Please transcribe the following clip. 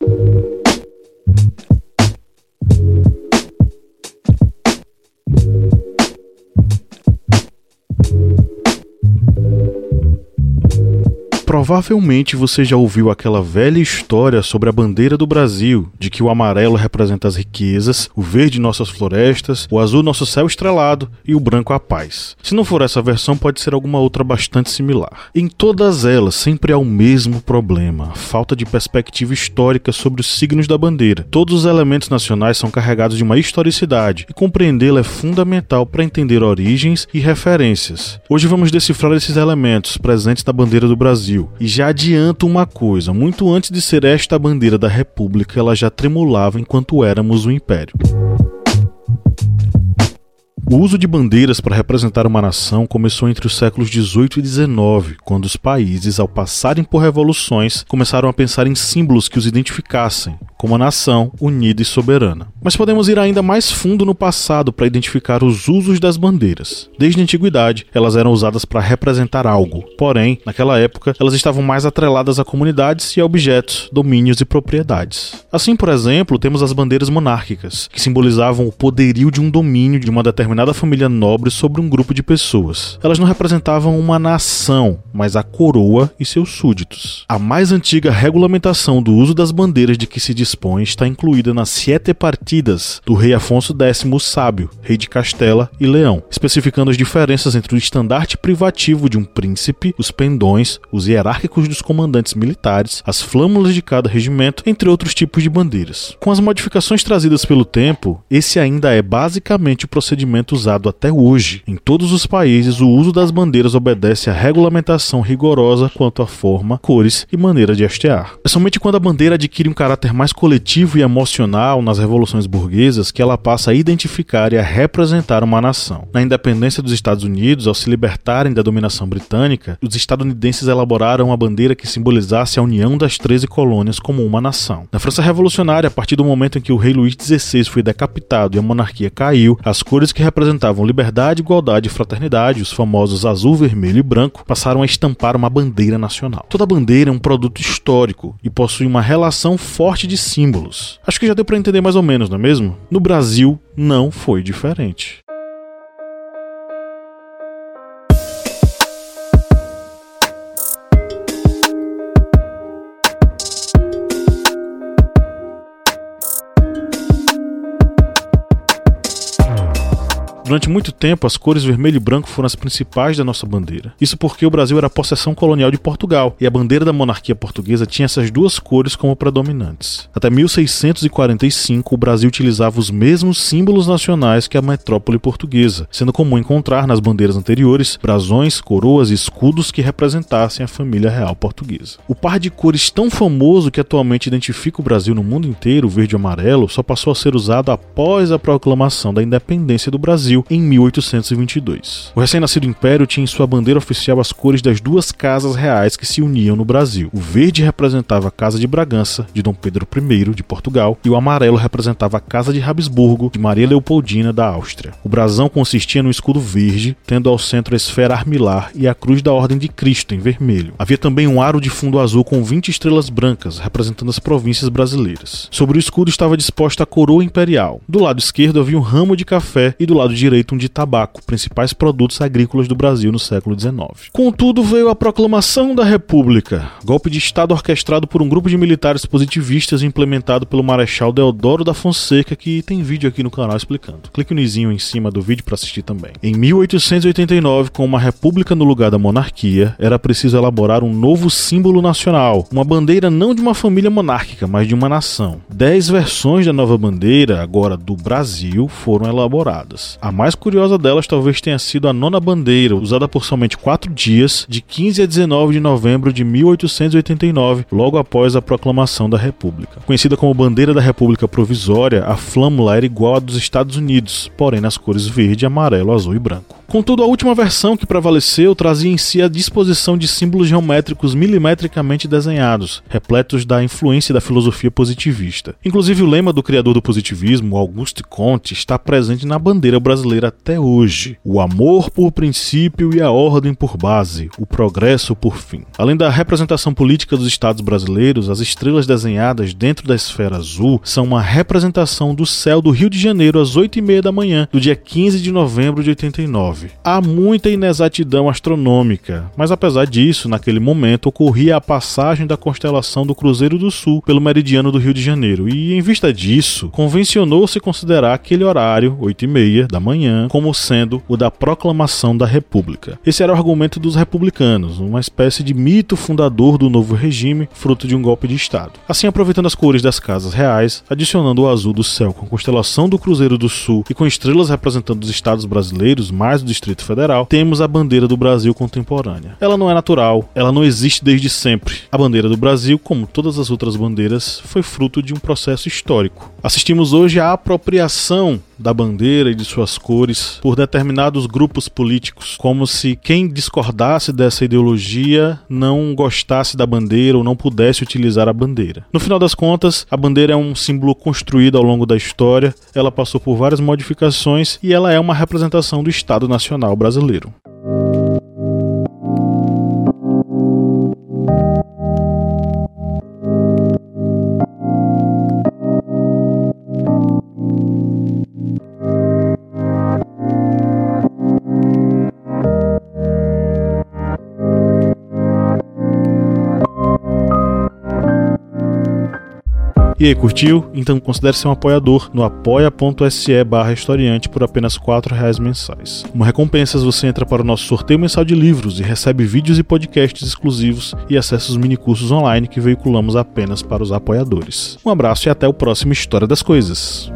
Thank you. Provavelmente você já ouviu aquela velha história sobre a bandeira do Brasil, de que o amarelo representa as riquezas, o verde nossas florestas, o azul nosso céu estrelado e o branco a paz. Se não for essa versão, pode ser alguma outra bastante similar. Em todas elas sempre há o mesmo problema, a falta de perspectiva histórica sobre os signos da bandeira. Todos os elementos nacionais são carregados de uma historicidade e compreendê-la é fundamental para entender origens e referências. Hoje vamos decifrar esses elementos presentes na bandeira do Brasil. E já adianto uma coisa: muito antes de ser esta a bandeira da República, ela já tremulava enquanto éramos o Império. O uso de bandeiras para representar uma nação começou entre os séculos 18 e 19, quando os países, ao passarem por revoluções, começaram a pensar em símbolos que os identificassem, como a nação unida e soberana. Mas podemos ir ainda mais fundo no passado para identificar os usos das bandeiras. Desde a antiguidade, elas eram usadas para representar algo. Porém, naquela época, elas estavam mais atreladas a comunidades e a objetos, domínios e propriedades. Assim, por exemplo, temos as bandeiras monárquicas, que simbolizavam o poderio de um domínio de uma determinada família nobre sobre um grupo de pessoas. Elas não representavam uma nação, mas a coroa e seus súditos. A mais antiga regulamentação do uso das bandeiras de que se dispõe está incluída nas Siete Partidas do rei Afonso X o Sábio, rei de Castela e Leão, especificando as diferenças entre o estandarte privativo de um príncipe, os pendões, os hierárquicos dos comandantes militares, as flâmulas de cada regimento, entre outros tipos de bandeiras. Com as modificações trazidas pelo tempo, esse ainda é basicamente o procedimento usado até hoje. Em todos os países, o uso das bandeiras obedece à regulamentação rigorosa quanto à forma, cores e maneira de hastear. É somente quando a bandeira adquire um caráter mais coletivo e emocional nas revoluções burguesas que ela passa a identificar e a representar uma nação. Na independência dos Estados Unidos, ao se libertarem da dominação britânica, os estadunidenses elaboraram uma bandeira que simbolizasse a união das 13 colônias como uma nação. Na França Revolucionária, a partir do momento em que o rei Luís XVI foi decapitado e a monarquia caiu, as cores que representavam liberdade, igualdade e fraternidade, os famosos azul, vermelho e branco, passaram a estampar uma bandeira nacional. Toda bandeira é um produto histórico e possui uma relação forte de símbolos. Acho que já deu para entender mais ou menos, não é mesmo? No Brasil não foi diferente. Durante muito tempo, as cores vermelho e branco foram as principais da nossa bandeira. Isso porque o Brasil era possessão colonial de Portugal e a bandeira da monarquia portuguesa tinha essas duas cores como predominantes. Até 1645, o Brasil utilizava os mesmos símbolos nacionais que a metrópole portuguesa, sendo comum encontrar nas bandeiras anteriores brasões, coroas e escudos que representassem a família real portuguesa. O par de cores tão famoso que atualmente identifica o Brasil no mundo inteiro, verde e amarelo, só passou a ser usado após a proclamação da independência do Brasil Brasil em 1822. O recém-nascido império tinha em sua bandeira oficial as cores das duas casas reais que se uniam no Brasil. O verde representava a Casa de Bragança, de Dom Pedro I de Portugal, e o amarelo representava a Casa de Habsburgo, de Maria Leopoldina da Áustria. O brasão consistia no escudo verde, tendo ao centro a esfera armilar e a cruz da Ordem de Cristo em vermelho. Havia também um aro de fundo azul com 20 estrelas brancas, representando as províncias brasileiras. Sobre o escudo estava disposta a coroa imperial. Do lado esquerdo havia um ramo de café e do lado direito direito de tabaco, principais produtos agrícolas do Brasil no século XIX. Contudo, veio a proclamação da República, golpe de Estado orquestrado por um grupo de militares positivistas implementado pelo Marechal Deodoro da Fonseca, que tem vídeo aqui no canal explicando. Clique no izinho em cima do vídeo para assistir também. Em 1889, com uma república no lugar da monarquia, era preciso elaborar um novo símbolo nacional, uma bandeira não de uma família monárquica, mas de uma nação. Dez versões da nova bandeira, agora do Brasil, foram elaboradas. A mais curiosa delas talvez tenha sido a nona bandeira, usada por somente quatro dias, de 15 a 19 de novembro de 1889, logo após a proclamação da República. Conhecida como Bandeira da República Provisória, a flâmula era igual à dos Estados Unidos, porém nas cores verde, amarelo, azul e branco. Contudo, a última versão que prevaleceu trazia em si a disposição de símbolos geométricos milimetricamente desenhados, repletos da influência da filosofia positivista. Inclusive, o lema do criador do positivismo, Auguste Comte, está presente na bandeira brasileira até hoje: o amor por princípio e a ordem por base, o progresso por fim. Além da representação política dos estados brasileiros, as estrelas desenhadas dentro da esfera azul são uma representação do céu do Rio de Janeiro às 8 e meia da manhã, do dia 15 de novembro de 89. Há muita inexatidão astronômica, mas apesar disso, naquele momento ocorria a passagem da constelação do Cruzeiro do Sul pelo meridiano do Rio de Janeiro, e em vista disso, convencionou-se considerar aquele horário, 8 e meia da manhã, como sendo o da proclamação da República. Esse era o argumento dos republicanos, uma espécie de mito fundador do novo regime, fruto de um golpe de Estado. Assim, aproveitando as cores das casas reais, adicionando o azul do céu com a constelação do Cruzeiro do Sul e com estrelas representando os estados brasileiros, mais Distrito Federal, temos a bandeira do Brasil contemporânea. Ela não é natural, ela não existe desde sempre. A bandeira do Brasil, como todas as outras bandeiras, foi fruto de um processo histórico. Assistimos hoje à apropriação da bandeira e de suas cores por determinados grupos políticos, como se quem discordasse dessa ideologia não gostasse da bandeira ou não pudesse utilizar a bandeira. No final das contas, a bandeira é um símbolo construído ao longo da história, ela passou por várias modificações e ela é uma representação do Estado Nacional brasileiro. E aí, curtiu? Então considere ser um apoiador no apoia.se barra historiante por apenas R$ reais mensais. Como recompensas, você entra para o nosso sorteio mensal de livros e recebe vídeos e podcasts exclusivos e acessa os minicursos online que veiculamos apenas para os apoiadores. Um abraço e até o próximo História das Coisas.